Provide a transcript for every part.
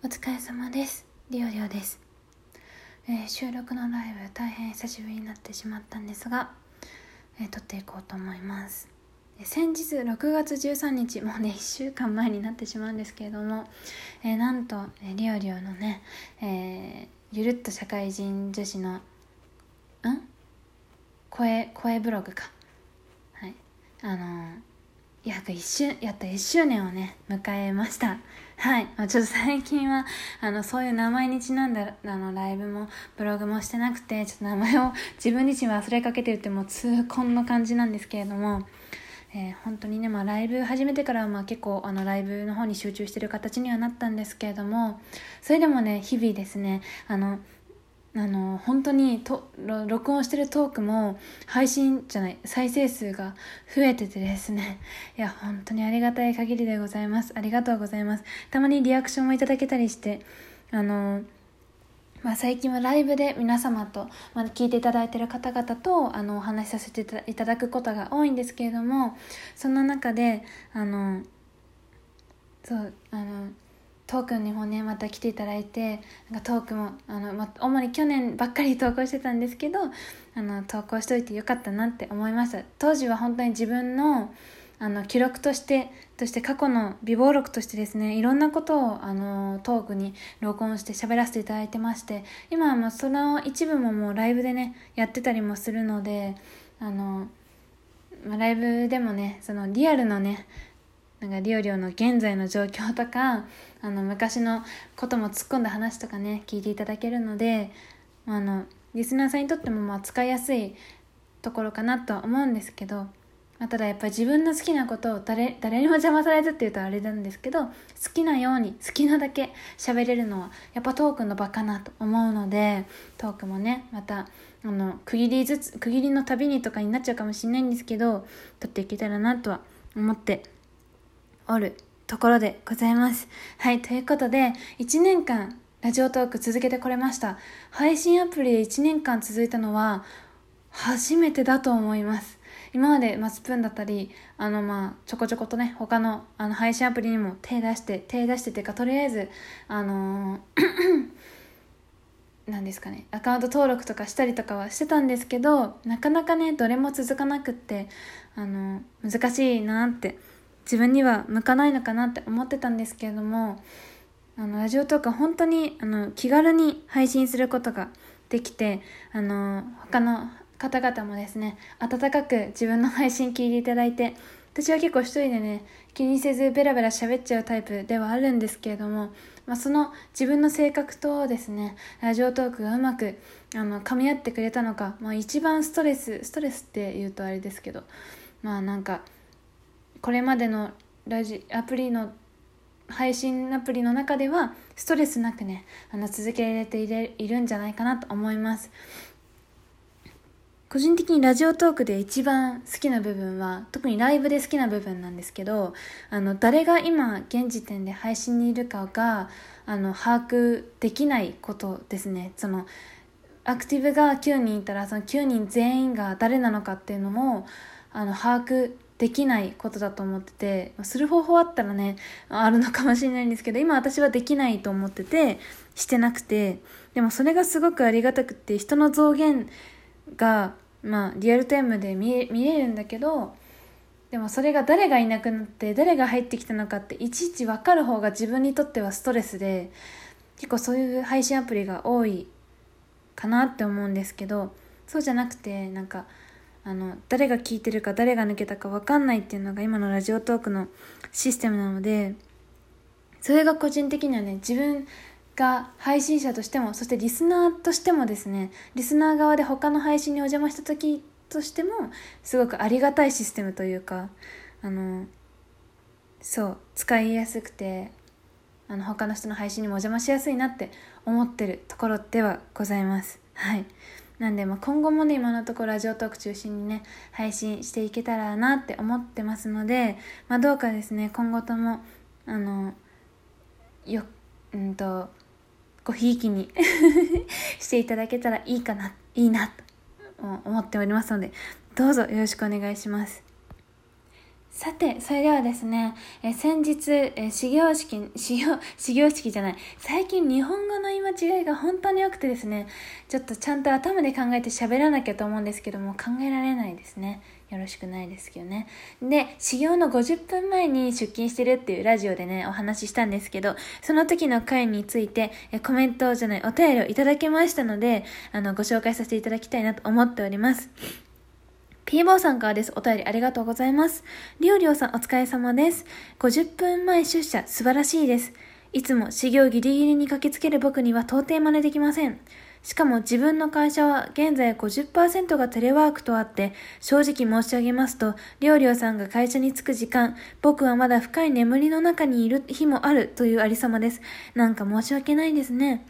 お疲れ様です。りょうりょうです、えー収録のライブ大変久しぶりになってしまったんですが、えー撮っていこうと思います。先日6月13日もうね 1週間前になってしまうんですけれども、えーなんと、えー、りょうりょうのね、えゆるっと社会人女子のん？声声ブログかはいあの約1周やった1周年をね迎えました。はい。ちょっと最近はあのそういう名前にちなんだあのライブもブログもしてなくてちょっと名前を自分自身忘れかけてるってもう痛恨の感じなんですけれども、えー本当にね、まあ、ライブ始めてからはまあ結構あのライブの方に集中してる形にはなったんですけれどもそれでもね日々ですねあのあの本当にと録音してるトークも配信じゃない再生数が増えててですね。いや本当にありがたい限りでございます。ありがとうございます。たまにリアクションもいただけたりしてあのまあ、最近はライブで皆様と、まあ、聞いていただいている方々とあのお話しさせていただくことが多いんですけれどもその中であのそうあのトークにもねまた来ていただいてなんかトークもあの、ま、主に去年ばっかり投稿してたんですけどあの投稿しといてよかったなって思いました当時は本当に自分のあの記録としてとして過去の備忘録としてですねいろんなことをあのトークに録音して喋らせていただいてまして今はもうその一部ももうライブでねやってたりもするのであの、まあ、ライブでもねそのリアルのねなんかリオリオの現在の状況とかあの昔のことも突っ込んだ話とかね聞いていただけるのであのリスナーさんにとってもまあ使いやすいところかなとは思うんですけど、まあ、ただやっぱり自分の好きなことを誰誰にも邪魔されずっていうとあれなんですけど好きなように好きなだけ喋れるのはやっぱトークの場かなと思うのでトークもねまたあの区切りずつ区切りのたびにとかになっちゃうかもしれないんですけど撮っていけたらなとは思っておるところでございます。はい、ということで、1年間ラジオトーク続けてこれました。配信アプリで1年間続いたのは初めてだと思います。今まで、まあ、スプーンだったり、あの、まあ、ちょこちょことね、他の、あの、配信アプリにも手出して、手出してっていうか、とりあえず、あのー なんですかねアカウント登録とかしたりとかはしてたんですけどなかなかねどれも続かなくってあの難しいなって自分には向かないのかなって思ってたんですけれどもあのラジオトークは本当にあの気軽に配信することができてあの他の方々もですね温かく自分の配信聞いていただいて私は結構一人でね気にせずベラベラ喋っちゃうタイプではあるんですけれども、まあ、その自分の性格とですねラジオトークがうまくあの噛み合ってくれたのか、まあ、一番ストレスストレスって言うとあれですけどまあなんかこれまでのラジアプリの配信アプリの中ではストレスなくねあの続けられていれいるんじゃないかなと思います。個人的にラジオトークで一番好きな部分は特にライブで好きな部分なんですけどあの誰が今現時点で配信にいるかがあの把握できないことですね。そのアクティブが9人いたらその9人全員が誰なのかっていうのもあの把握できないことだと思っててする方法あったらねあるのかもしれないんですけど今私はできないと思っててしてなくてでもそれがすごくありがたくて人の増減がまあリアルタイムで見え見れるんだけどでもそれが誰がいなくなって誰が入ってきたのかっていちいち分かる方が自分にとってはストレスで結構そういう配信アプリが多いかなって思うんですけどそうじゃなくてなんかあの誰が聞いてるか誰が抜けたか分かんないっていうのが今のラジオトークのシステムなのでそれが個人的にはね自分が配信者としてもそしてリスナーとしてもですねリスナー側で他の配信にお邪魔した時としてもすごくありがたいシステムというかあのそう使いやすくてあの他の人の配信にもお邪魔しやすいなって思ってるところではございます。はい。なんで、まあ、今後もね今のところラジオトーク中心にね配信していけたらなって思ってますので、まあ、どうかですね今後ともあのようんとごひいきに していただけたらいいかないいなと思っておりますのでどうぞよろしくお願いします。さて、それではですね、え先日、え始業式、始業、始業式じゃない。最近日本語の言い間違いが本当に良くてですね、ちょっとちゃんと頭で考えて喋らなきゃと思うんですけども、考えられないですね。よろしくないですけどね。で、始業の50分前に出勤してるっていうラジオでね、お話ししたんですけど、その時の回について、えコメントじゃない、お便りをいただきましたので、あの、ご紹介させていただきたいなと思っております。ピーボーさんからです。お便りありがとうございます。りょうりょうさんお疲れ様です。50分前出社素晴らしいです。いつも始業ギリギリに駆けつける僕には到底真似できません。しかも自分の会社は現在50%がテレワークとあって、正直申し上げますと、りょうりょうさんが会社に着く時間、僕はまだ深い眠りの中にいる日もあるというありさまです。なんか申し訳ないですね。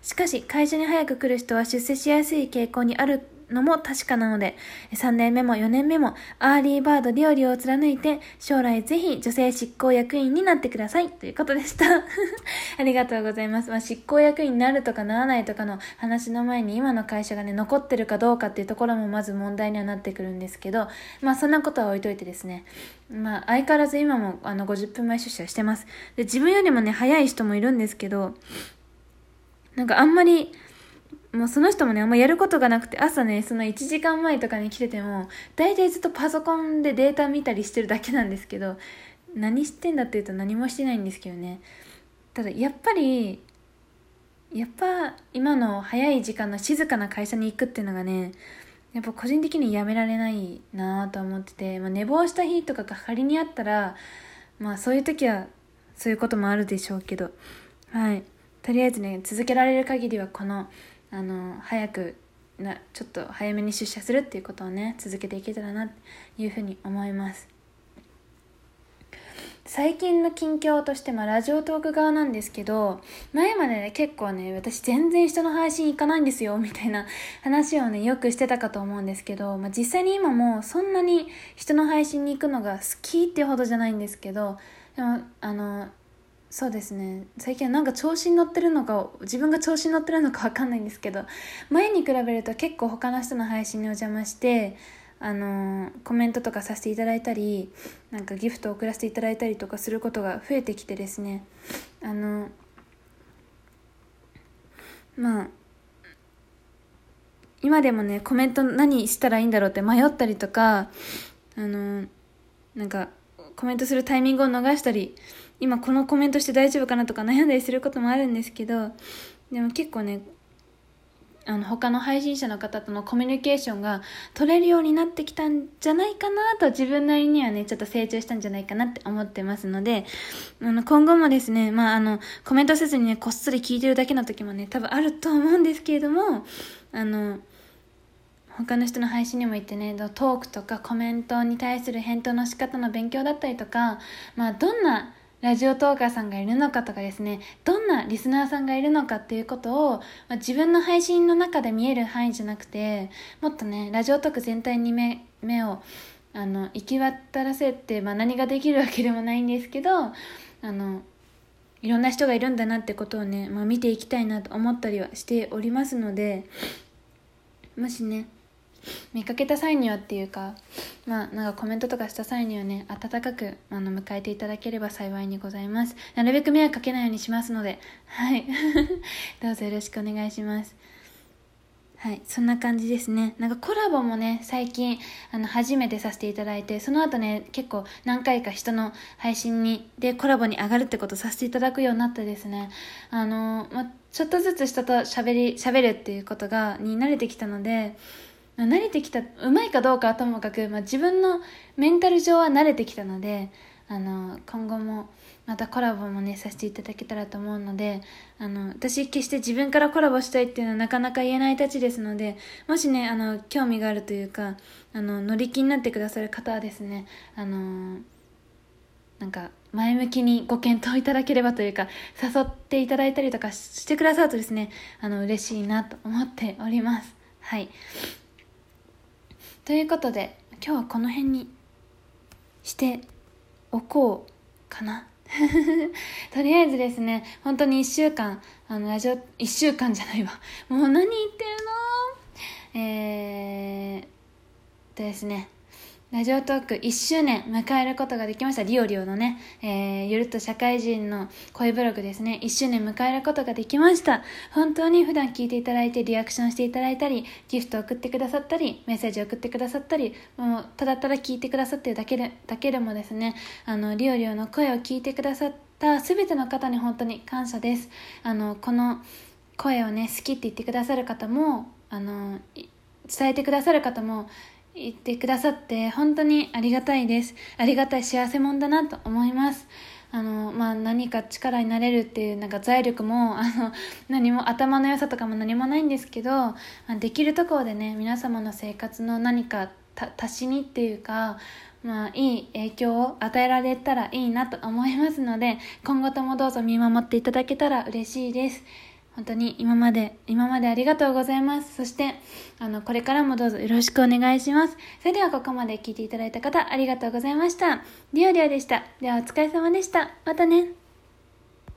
しかし、会社に早く来る人は出世しやすい傾向にあるのも確かなので、3年目も4年目も early bird ぶりを貫いて、将来ぜひ女性執行役員になってください。ということでした。ありがとうございます。まあ、執行役員になるとかならないとかの話の前に今の会社がね、残ってるかどうかっていうところもまず問題にはなってくるんですけど、まあそんなことは置いといてですね。まあ相変わらず今もあの50分前出社してます。で、自分よりもね、早い人もいるんですけど、なんかあんまり、もうその人もね、あんまやることがなくて、朝ね、その1時間前とかに来てても、大体ずっとパソコンでデータ見たりしてるだけなんですけど、何してんだって言うと何もしてないんですけどね。ただ、やっぱり、やっぱ今の早い時間の静かな会社に行くっていうのがね、やっぱ個人的にやめられないなと思ってて、まあ、寝坊した日とかが仮にあったら、まあそういう時はそういうこともあるでしょうけど、はい。とりあえずね、続けられる限りはこの、あの早くなちょっと早めに出社するっていうことをね続けていけたらなっていうふうに思います。最近の近況としてまラジオトーク側なんですけど前までね結構ね私全然人の配信行かないんですよみたいな話をねよくしてたかと思うんですけど、まあ、実際に今もそんなに人の配信に行くのが好きってほどじゃないんですけどでもあのそうですね。最近はなんか調子に乗ってるのか自分が調子に乗ってるのか分かんないんですけど前に比べると結構他の人の配信にお邪魔してあのコメントとかさせていただいたりなんかギフトを送らせていただいたりとかすることが増えてきてですね。あのまあ今でもねコメント何したらいいんだろうって迷ったりとかあのなんかコメントするタイミングを逃したり今このコメントして大丈夫かなとか悩んだりすることもあるんですけどでも結構ねあの他の配信者の方とのコミュニケーションが取れるようになってきたんじゃないかなと自分なりにはねちょっと成長したんじゃないかなって思ってますのであの今後もですねまああのコメントせずにねこっそり聞いてるだけの時もね多分あると思うんですけれどもあの他の人の配信にも行ってねトークとかコメントに対する返答の仕方の勉強だったりとかまあどんなラジオトーカーさんがいるのかとかですね、どんなリスナーさんがいるのかっていうことを、まあ、自分の配信の中で見える範囲じゃなくて、もっとね、ラジオトーク全体に目目をあの行き渡らせて、まあ、何ができるわけでもないんですけど、あの、いろんな人がいるんだなってことをね、まあ、見ていきたいなと思ったりはしておりますので、もしね、見かけた際にはっていうかまあなんかコメントとかした際にはね温かくあの迎えていただければ幸いにございます。なるべく迷惑かけないようにしますのではい。どうぞよろしくお願いします。はい、そんな感じですね。なんかコラボもね、最近、あの、初めてさせていただいて、その後ね、結構何回か人の配信に、で、コラボに上がるってことさせていただくようになってですね、あの、ま、ちょっとずつ人と喋り、喋るっていうことが、に慣れてきたので、慣れてきたうまいかどうかはともかく、まあ、自分のメンタル上は慣れてきたのであの今後もまたコラボもねさせていただけたらと思うのであの私決して自分からコラボしたいっていうのはなかなか言えないたちですのでもしねあの興味があるというかあの乗り気になってくださる方はですねあのなんか前向きにご検討いただければというか誘っていただいたりとかしてくださるとですねあの嬉しいなと思っております。はい。ということで今日はこの辺にしておこうかな。とりあえずですね本当に1週間あのラジオ1週間じゃないわ。もう何言ってるの？えー、とですねラジオトーク1周年迎えることができました。リオリオのね、えー、ゆるっと社会人の声ブログですね、1周年迎えることができました。本当に普段聞いていただいてリアクションしていただいたり、ギフト送ってくださったり、メッセージ送ってくださったり、もうただただ聞いてくださってるだけで、だけでもですね、あの、リオリオの声を聞いてくださった全ての方に本当に感謝です。あの、この声をね、好きって言ってくださる方も、あの、伝えてくださる方も、言ってくださって本当にありがたいですありがたい幸せ者だなと思いますあのまあ何か力になれるっていうなんか財力も あの何も頭の良さとかも何もないんですけど、できるところでね皆様の生活の何か足しにっていうかまあ、いい影響を与えられたらいいなと思いますので、今後ともどうぞ見守っていただけたら嬉しいです。本当に今まで、今までありがとうございます。そして、あの、これからもどうぞよろしくお願いします。それではここまで聞いていただいた方、ありがとうございました。リオリオでした。ではお疲れ様でした。またね。